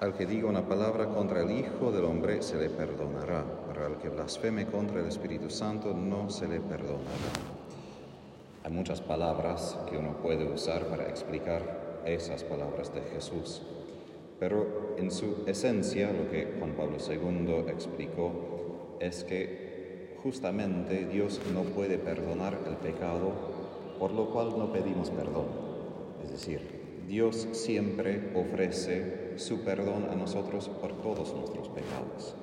Al que diga una palabra contra el Hijo del Hombre se le perdonará, pero al que blasfeme contra el Espíritu Santo no se le perdonará. Hay muchas palabras que uno puede usar para explicar esas palabras de Jesús, pero en su esencia lo que Juan Pablo II explicó es que justamente Dios no puede perdonar el pecado, por lo cual no pedimos perdón. Es decir, Dios siempre ofrece su perdón a nosotros por todos nuestros pecados.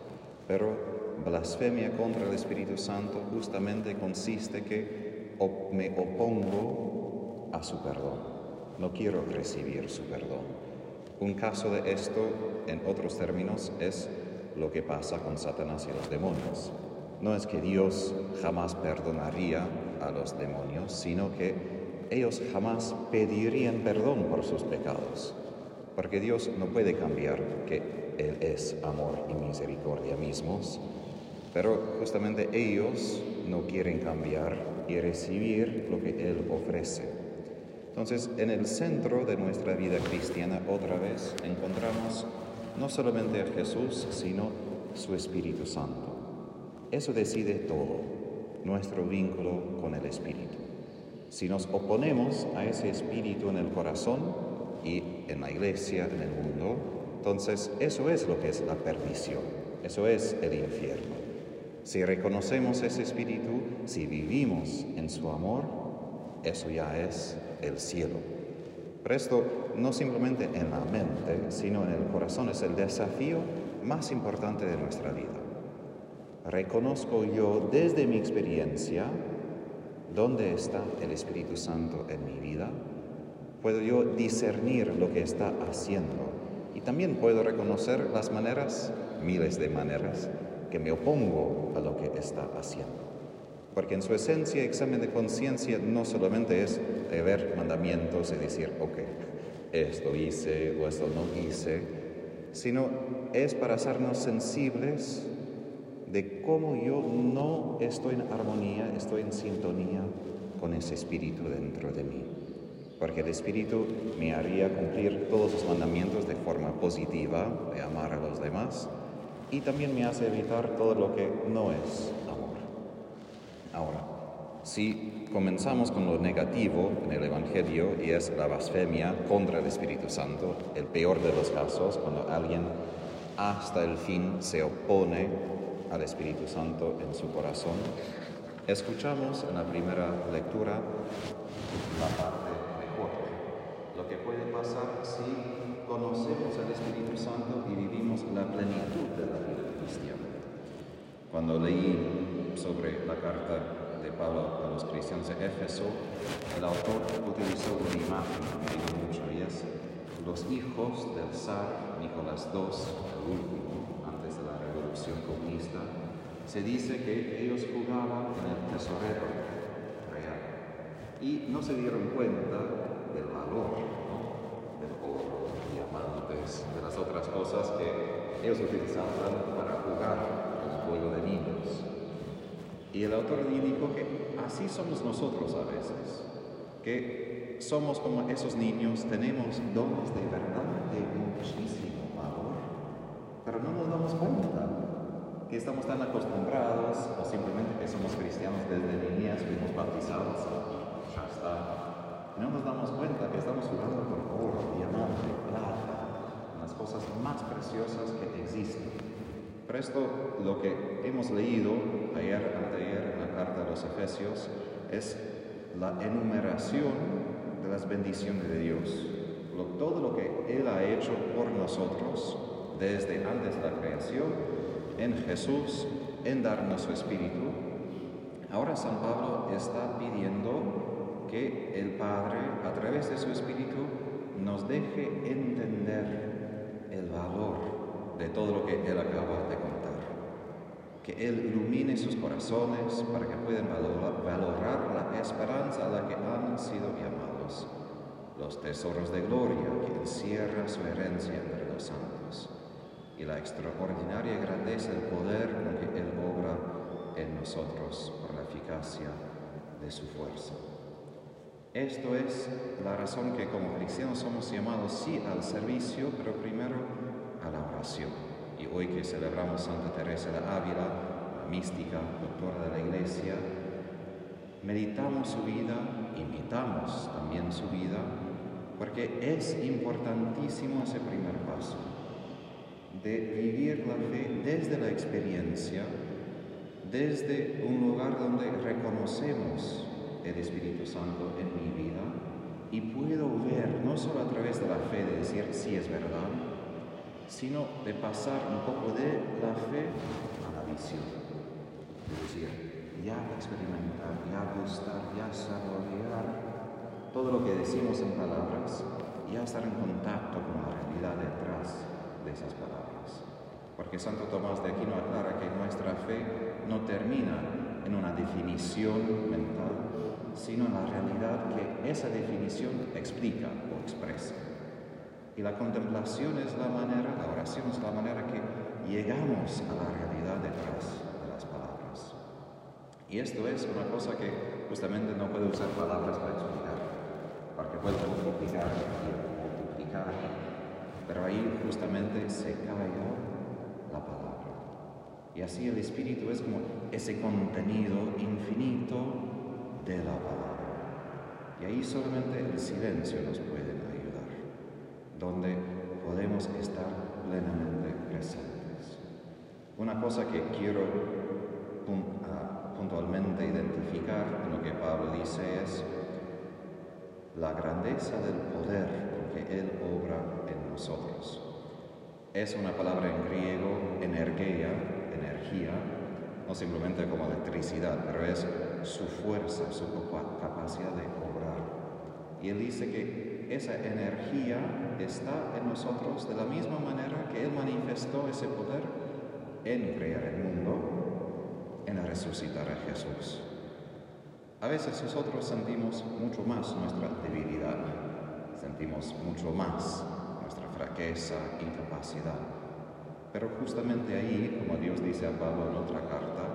Pero blasfemia contra el Espíritu Santo justamente consiste que me opongo a su perdón. No quiero recibir su perdón. Un caso de esto, en otros términos, es lo que pasa con Satanás y los demonios. No es que Dios jamás perdonaría a los demonios, sino que ellos jamás pedirían perdón por sus pecados, porque Dios no puede cambiar que Él es amor y misericordia mismos, pero justamente ellos no quieren cambiar y recibir lo que Él ofrece. Entonces, en el centro de nuestra vida cristiana, otra vez, encontramos no solamente a Jesús, sino su Espíritu Santo. Eso decide todo, nuestro vínculo con el Espíritu. Si nos oponemos a ese espíritu en el corazón y en la iglesia, en el mundo, entonces eso es lo que es la perdición, eso es el infierno. Si reconocemos ese espíritu, si vivimos en su amor, eso ya es el cielo. Pero esto no simplemente en la mente, sino en el corazón es el desafío más importante de nuestra vida. Reconozco yo desde mi experiencia ¿Dónde está el Espíritu Santo en mi vida? Puedo yo discernir lo que está haciendo y también puedo reconocer las maneras, miles de maneras, que me opongo a lo que está haciendo. Porque en su esencia, examen de conciencia no solamente es de ver mandamientos y decir, ok, esto hice o esto no hice, sino es para hacernos sensibles de cómo yo no estoy en armonía, estoy en sintonía con ese espíritu dentro de mí. Porque el espíritu me haría cumplir todos los mandamientos de forma positiva, de amar a los demás, y también me hace evitar todo lo que no es amor. Ahora, si comenzamos con lo negativo en el Evangelio y es la blasfemia contra el Espíritu Santo, el peor de los casos, cuando alguien hasta el fin se opone al Espíritu Santo en su corazón. Escuchamos en la primera lectura la parte mejor, lo que puede pasar si conocemos al Espíritu Santo y vivimos la plenitud de la vida cristiana. Cuando leí sobre la carta de Pablo a los cristianos de Éfeso, el autor utilizó una imagen que me mucho y es los hijos del zar Nicolás II, el último, comunista, se dice que ellos jugaban en el tesorero real y no se dieron cuenta del valor del oro, diamantes, de las otras cosas que ellos utilizaban para jugar el juego de niños. Y el autor dijo que así somos nosotros a veces, que somos como esos niños, tenemos dones de verdad de muchísimo valor, pero no nos damos cuenta que estamos tan acostumbrados o simplemente que somos cristianos desde niñas, fuimos bautizados y ya está. No nos damos cuenta que estamos jugando con oro, diamante, plata, las cosas más preciosas que existen. Pero esto, lo que hemos leído ayer, anteayer en la carta de los Efesios, es la enumeración de las bendiciones de Dios. todo lo que Él ha hecho por nosotros desde antes de la creación en Jesús, en darnos su Espíritu, ahora San Pablo está pidiendo que el Padre, a través de su Espíritu, nos deje entender el valor de todo lo que Él acaba de contar. Que Él ilumine sus corazones para que puedan valorar la esperanza a la que han sido llamados, los tesoros de gloria que encierra su herencia entre los santos y la extraordinaria grandeza del poder con que Él obra en nosotros por la eficacia de su fuerza. Esto es la razón que como cristianos somos llamados sí al servicio, pero primero a la oración. Y hoy que celebramos Santa Teresa de Ávila, la mística, doctora de la Iglesia, meditamos su vida, imitamos también su vida, porque es importantísimo ese primer paso de vivir la fe desde la experiencia, desde un lugar donde reconocemos el Espíritu Santo en mi vida y puedo ver, no solo a través de la fe, de decir si es verdad, sino de pasar un poco de la fe a la visión. Es decir, ya experimentar, ya gustar, ya saborear todo lo que decimos en palabras, ya estar en contacto con la realidad detrás de esas palabras. Porque Santo Tomás de Aquino aclara que nuestra fe no termina en una definición mental, sino en la realidad que esa definición explica o expresa. Y la contemplación es la manera, la oración es la manera que llegamos a la realidad detrás de las palabras. Y esto es una cosa que justamente no puedo usar palabras para explicar, porque puedo multiplicar multiplicar, pero ahí justamente se cae la palabra. Y así el Espíritu es como ese contenido infinito de la palabra. Y ahí solamente el silencio nos puede donde podemos estar plenamente presentes. Una cosa que quiero ah, puntualmente identificar en lo que Pablo dice es la grandeza del poder que Él obra en nosotros. Es una palabra en griego, energía, energía, no simplemente como electricidad, pero es su fuerza, su capacidad de obrar. Y Él dice que esa energía está en nosotros de la misma manera que Él manifestó ese poder en crear el mundo, en resucitar a Jesús. A veces nosotros sentimos mucho más nuestra debilidad, sentimos mucho más fraqueza, incapacidad. Pero justamente ahí, como Dios dice a Pablo en otra carta,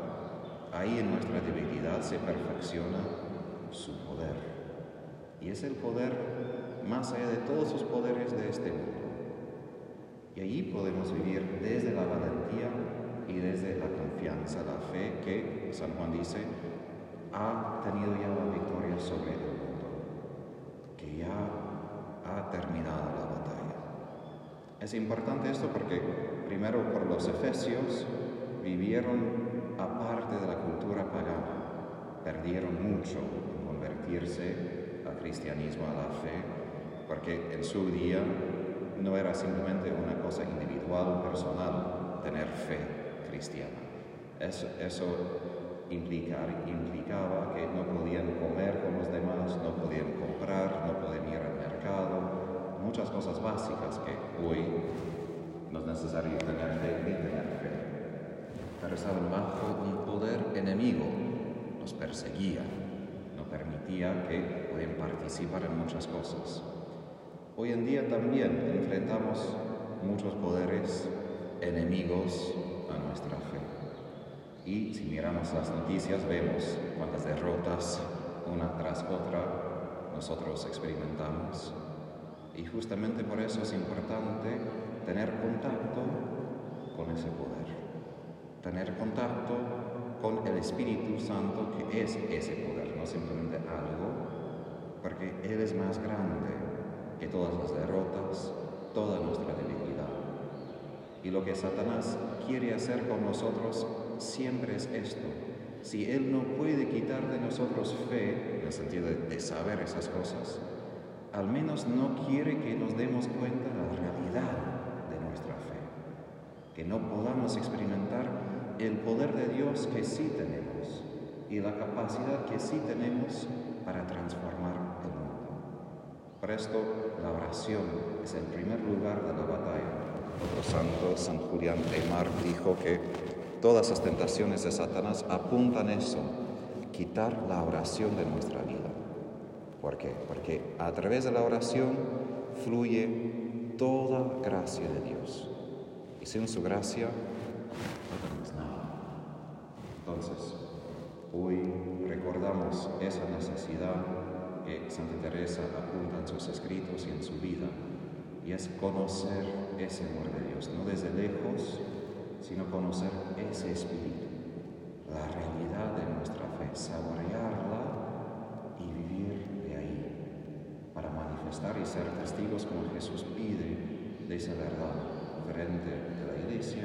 ahí en nuestra debilidad se perfecciona su poder. Y es el poder más allá de todos los poderes de este mundo. Y allí podemos vivir desde la valentía y desde la confianza, la fe que San Juan dice ha tenido ya la victoria sobre el mundo, que ya ha terminado la batalla. Es importante esto porque primero por los efesios vivieron aparte de la cultura pagana, perdieron mucho en convertirse cristianismo, a la fe, porque en su día no era simplemente una cosa individual personal tener fe cristiana. Eso, eso implicaba que no podían comer con los demás, no podían comprar, no podían ir al muchas cosas básicas que hoy no es necesario tener fe ni tener fe. Pero estaban bajo un poder enemigo, los perseguía, no permitía que pueden participar en muchas cosas. Hoy en día también enfrentamos muchos poderes enemigos a nuestra fe. Y si miramos las noticias vemos cuántas derrotas una tras otra nosotros experimentamos. Y justamente por eso es importante tener contacto con ese poder, tener contacto con el Espíritu Santo que es ese poder, no simplemente algo porque Él es más grande que todas las derrotas, toda nuestra debilidad. Y lo que Satanás quiere hacer con nosotros siempre es esto. Si Él no puede quitar de nosotros fe, en el sentido de, saber esas cosas, al menos no quiere que nos demos cuenta de la realidad de nuestra fe, que no podamos experimentar el poder de Dios que sí tenemos y la capacidad que sí tenemos para transformar el mundo. Por esto, la oración es el primer lugar de la batalla. Otro santo, San Julián de Mar, dijo que todas las tentaciones de Satanás apuntan a eso, quitar la oración de nuestra vida. ¿Por qué? Porque a través de la oración fluye toda gracia de Dios. Y sin su gracia no tenemos nada. Entonces, Hoy recordamos esa necesidad que Santa Teresa apunta en sus escritos y en su vida, Y es conocer ese amor de Dios, no desde lejos, sino conocer ese espíritu, la realidad de nuestra fe, saborearla estar y ser testigos como Jesús pide de esa verdad frente de la iglesia.